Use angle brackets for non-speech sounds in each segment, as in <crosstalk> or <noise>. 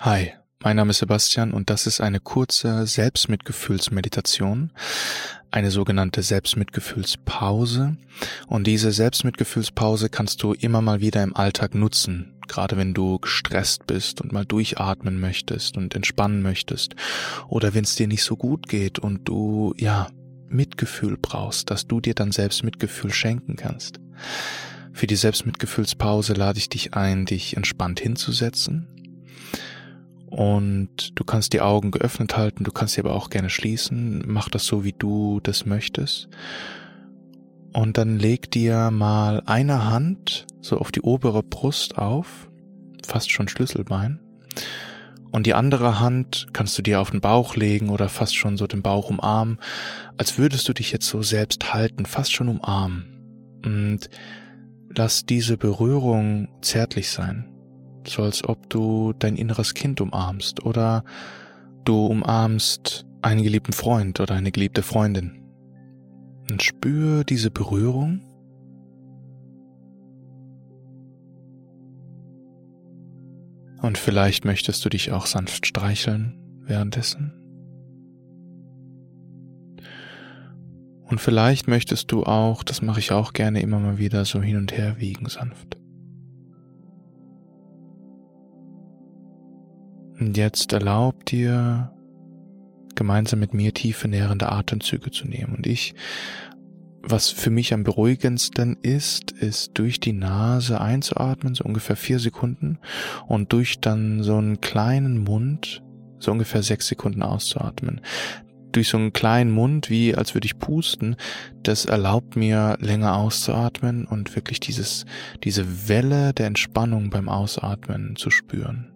Hi, mein Name ist Sebastian und das ist eine kurze Selbstmitgefühlsmeditation, eine sogenannte Selbstmitgefühlspause. Und diese Selbstmitgefühlspause kannst du immer mal wieder im Alltag nutzen, gerade wenn du gestresst bist und mal durchatmen möchtest und entspannen möchtest oder wenn es dir nicht so gut geht und du, ja, Mitgefühl brauchst, dass du dir dann selbst Mitgefühl schenken kannst. Für die Selbstmitgefühlspause lade ich dich ein, dich entspannt hinzusetzen. Und du kannst die Augen geöffnet halten, du kannst sie aber auch gerne schließen. Mach das so, wie du das möchtest. Und dann leg dir mal eine Hand so auf die obere Brust auf, fast schon Schlüsselbein. Und die andere Hand kannst du dir auf den Bauch legen oder fast schon so den Bauch umarmen, als würdest du dich jetzt so selbst halten, fast schon umarmen. Und lass diese Berührung zärtlich sein, so als ob du dein inneres Kind umarmst oder du umarmst einen geliebten Freund oder eine geliebte Freundin. Und spür diese Berührung. Und vielleicht möchtest du dich auch sanft streicheln währenddessen. Und vielleicht möchtest du auch, das mache ich auch gerne immer mal wieder, so hin und her wiegen sanft. Und jetzt erlaub dir, gemeinsam mit mir tiefe nährende Atemzüge zu nehmen. Und ich, was für mich am beruhigendsten ist, ist durch die Nase einzuatmen, so ungefähr vier Sekunden, und durch dann so einen kleinen Mund so ungefähr sechs Sekunden auszuatmen durch so einen kleinen Mund, wie als würde ich pusten, das erlaubt mir länger auszuatmen und wirklich dieses, diese Welle der Entspannung beim Ausatmen zu spüren.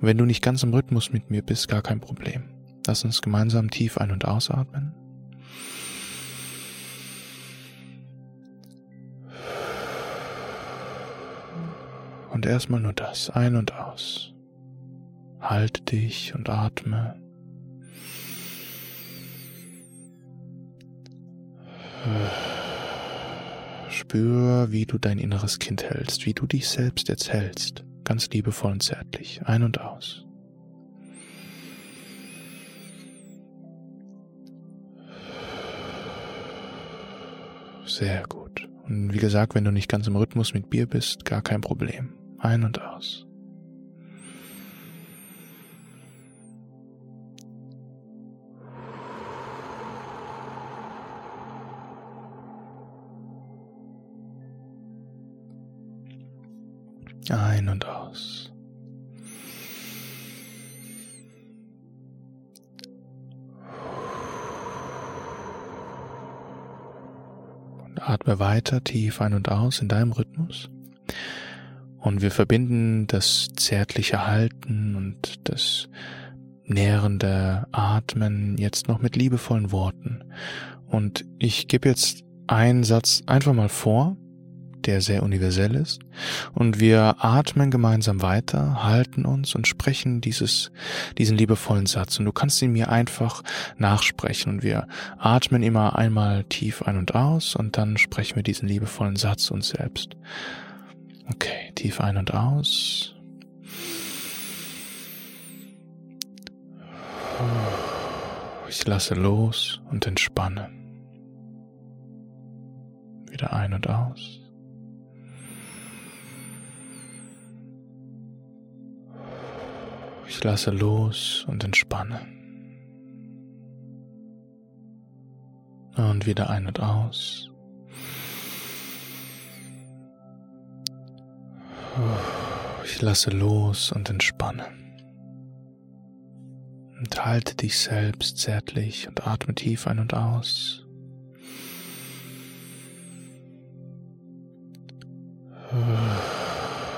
Und wenn du nicht ganz im Rhythmus mit mir bist, gar kein Problem. Lass uns gemeinsam tief ein- und ausatmen. Und erstmal nur das, ein und aus. Halte dich und atme. Spür, wie du dein inneres Kind hältst, wie du dich selbst jetzt hältst, ganz liebevoll und zärtlich, ein und aus. Sehr gut. Und wie gesagt, wenn du nicht ganz im Rhythmus mit Bier bist, gar kein Problem. Ein und aus. Ein und aus. Und atme weiter tief ein und aus in deinem Rhythmus. Und wir verbinden das zärtliche Halten und das nährende Atmen jetzt noch mit liebevollen Worten. Und ich gebe jetzt einen Satz einfach mal vor der sehr universell ist. Und wir atmen gemeinsam weiter, halten uns und sprechen dieses, diesen liebevollen Satz. Und du kannst ihn mir einfach nachsprechen. Und wir atmen immer einmal tief ein und aus und dann sprechen wir diesen liebevollen Satz uns selbst. Okay, tief ein und aus. Ich lasse los und entspanne. Wieder ein und aus. Ich lasse los und entspanne. Und wieder ein und aus. Ich lasse los und entspanne. Und halte dich selbst zärtlich und atme tief ein und aus.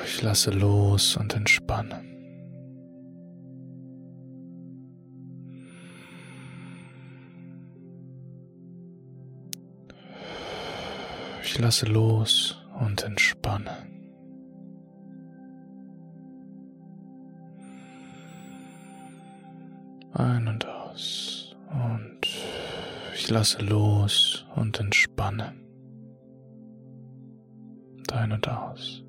Ich lasse los und entspanne. Ich lasse los und entspanne. Ein und aus. Und ich lasse los und entspanne. Ein und aus.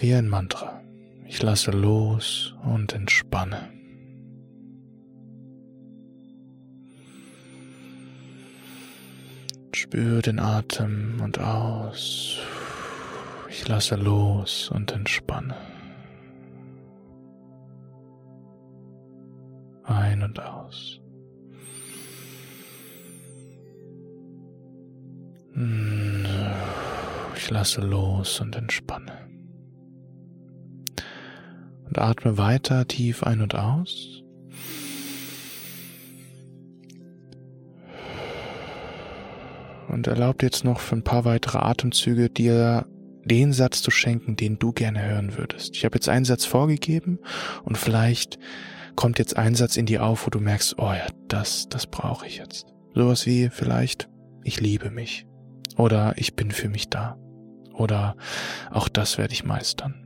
wie ein Mantra. Ich lasse los und entspanne. Spür den Atem und aus. Ich lasse los und entspanne. Ein und aus. Ich lasse los und entspanne. Und atme weiter tief ein und aus. Und erlaub jetzt noch für ein paar weitere Atemzüge dir den Satz zu schenken, den du gerne hören würdest. Ich habe jetzt einen Satz vorgegeben und vielleicht kommt jetzt ein Satz in dir auf, wo du merkst, oh ja, das, das brauche ich jetzt. Sowas wie vielleicht, ich liebe mich. Oder ich bin für mich da. Oder auch das werde ich meistern.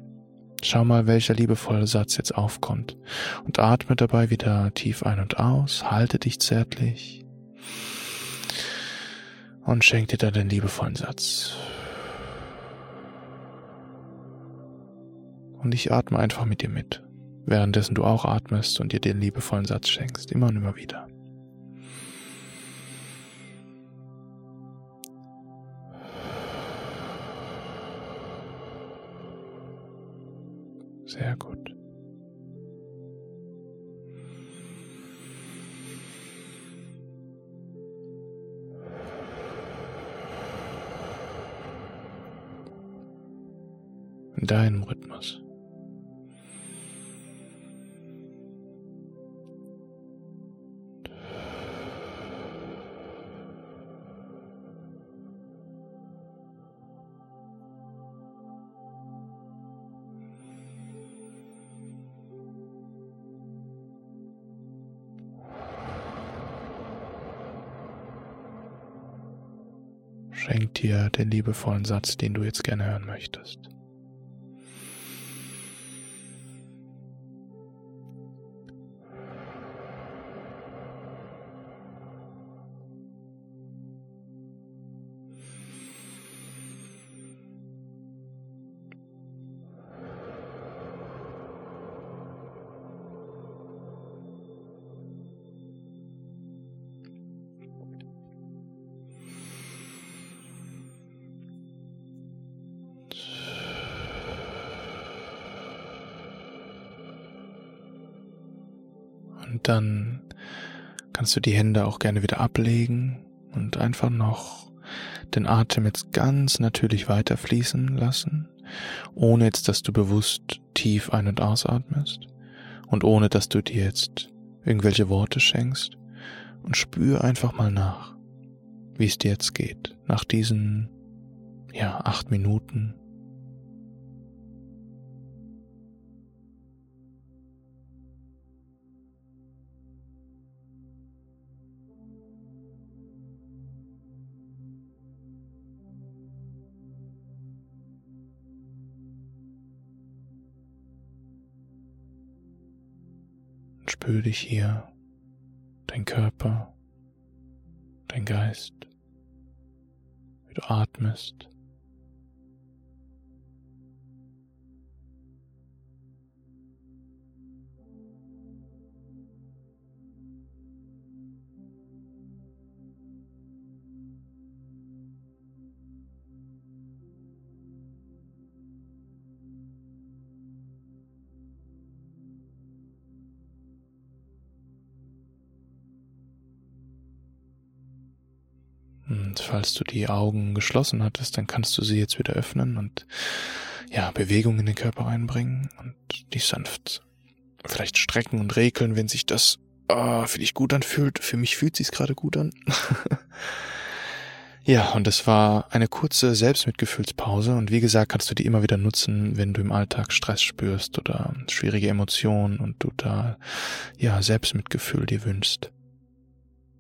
Schau mal, welcher liebevolle Satz jetzt aufkommt und atme dabei wieder tief ein und aus, halte dich zärtlich und schenk dir dann den liebevollen Satz. Und ich atme einfach mit dir mit, währenddessen du auch atmest und dir den liebevollen Satz schenkst, immer und immer wieder. Sehr gut. Deinem Rhythmus. Schenk dir den liebevollen Satz, den du jetzt gerne hören möchtest. Dann kannst du die Hände auch gerne wieder ablegen und einfach noch den Atem jetzt ganz natürlich weiterfließen lassen, ohne jetzt, dass du bewusst tief ein- und ausatmest und ohne, dass du dir jetzt irgendwelche Worte schenkst. Und spür einfach mal nach, wie es dir jetzt geht, nach diesen, ja, acht Minuten, spür dich hier, dein Körper, dein Geist, wie du atmest. Und falls du die Augen geschlossen hattest, dann kannst du sie jetzt wieder öffnen und ja, Bewegung in den Körper reinbringen und dich sanft vielleicht strecken und regeln, wenn sich das oh, für dich gut anfühlt. Für mich fühlt sich's gerade gut an. <laughs> ja, und es war eine kurze Selbstmitgefühlspause und wie gesagt, kannst du die immer wieder nutzen, wenn du im Alltag Stress spürst oder schwierige Emotionen und du da ja Selbstmitgefühl dir wünschst.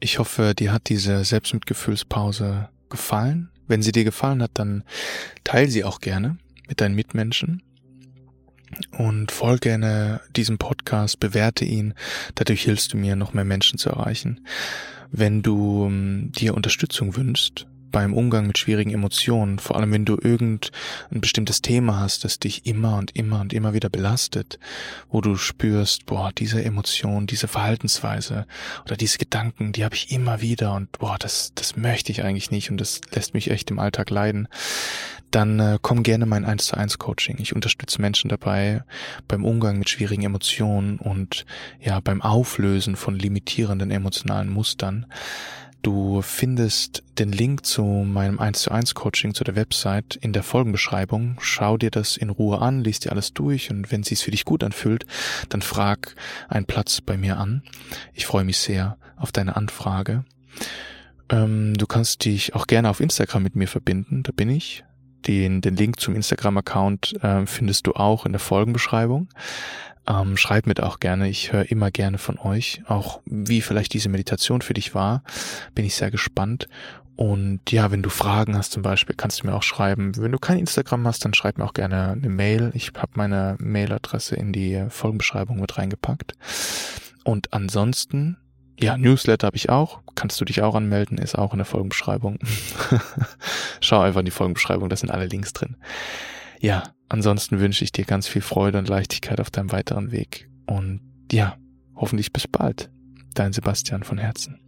Ich hoffe, dir hat diese Selbstmitgefühlspause gefallen. Wenn sie dir gefallen hat, dann teil sie auch gerne mit deinen Mitmenschen und folge gerne diesem Podcast, bewerte ihn. Dadurch hilfst du mir, noch mehr Menschen zu erreichen. Wenn du ähm, dir Unterstützung wünschst, beim Umgang mit schwierigen Emotionen, vor allem wenn du irgendein bestimmtes Thema hast, das dich immer und immer und immer wieder belastet, wo du spürst, boah, diese Emotion, diese Verhaltensweise oder diese Gedanken, die habe ich immer wieder und boah, das, das möchte ich eigentlich nicht und das lässt mich echt im Alltag leiden, dann äh, komm gerne mein 1 zu 1 Coaching. Ich unterstütze Menschen dabei beim Umgang mit schwierigen Emotionen und ja, beim Auflösen von limitierenden emotionalen Mustern. Du findest den Link zu meinem 1 zu 1 Coaching zu der Website in der Folgenbeschreibung. Schau dir das in Ruhe an, liest dir alles durch und wenn es für dich gut anfühlt, dann frag einen Platz bei mir an. Ich freue mich sehr auf deine Anfrage. Ähm, du kannst dich auch gerne auf Instagram mit mir verbinden, da bin ich. Den, den Link zum Instagram-Account äh, findest du auch in der Folgenbeschreibung. Ähm, schreib mir auch gerne. Ich höre immer gerne von euch. Auch wie vielleicht diese Meditation für dich war. Bin ich sehr gespannt. Und ja, wenn du Fragen hast zum Beispiel, kannst du mir auch schreiben. Wenn du kein Instagram hast, dann schreib mir auch gerne eine Mail. Ich habe meine Mailadresse in die Folgenbeschreibung mit reingepackt. Und ansonsten, ja, Newsletter habe ich auch. Kannst du dich auch anmelden, ist auch in der Folgenbeschreibung. <laughs> Schau einfach in die Folgenbeschreibung, da sind alle Links drin. Ja, ansonsten wünsche ich dir ganz viel Freude und Leichtigkeit auf deinem weiteren Weg. Und ja, hoffentlich bis bald. Dein Sebastian von Herzen.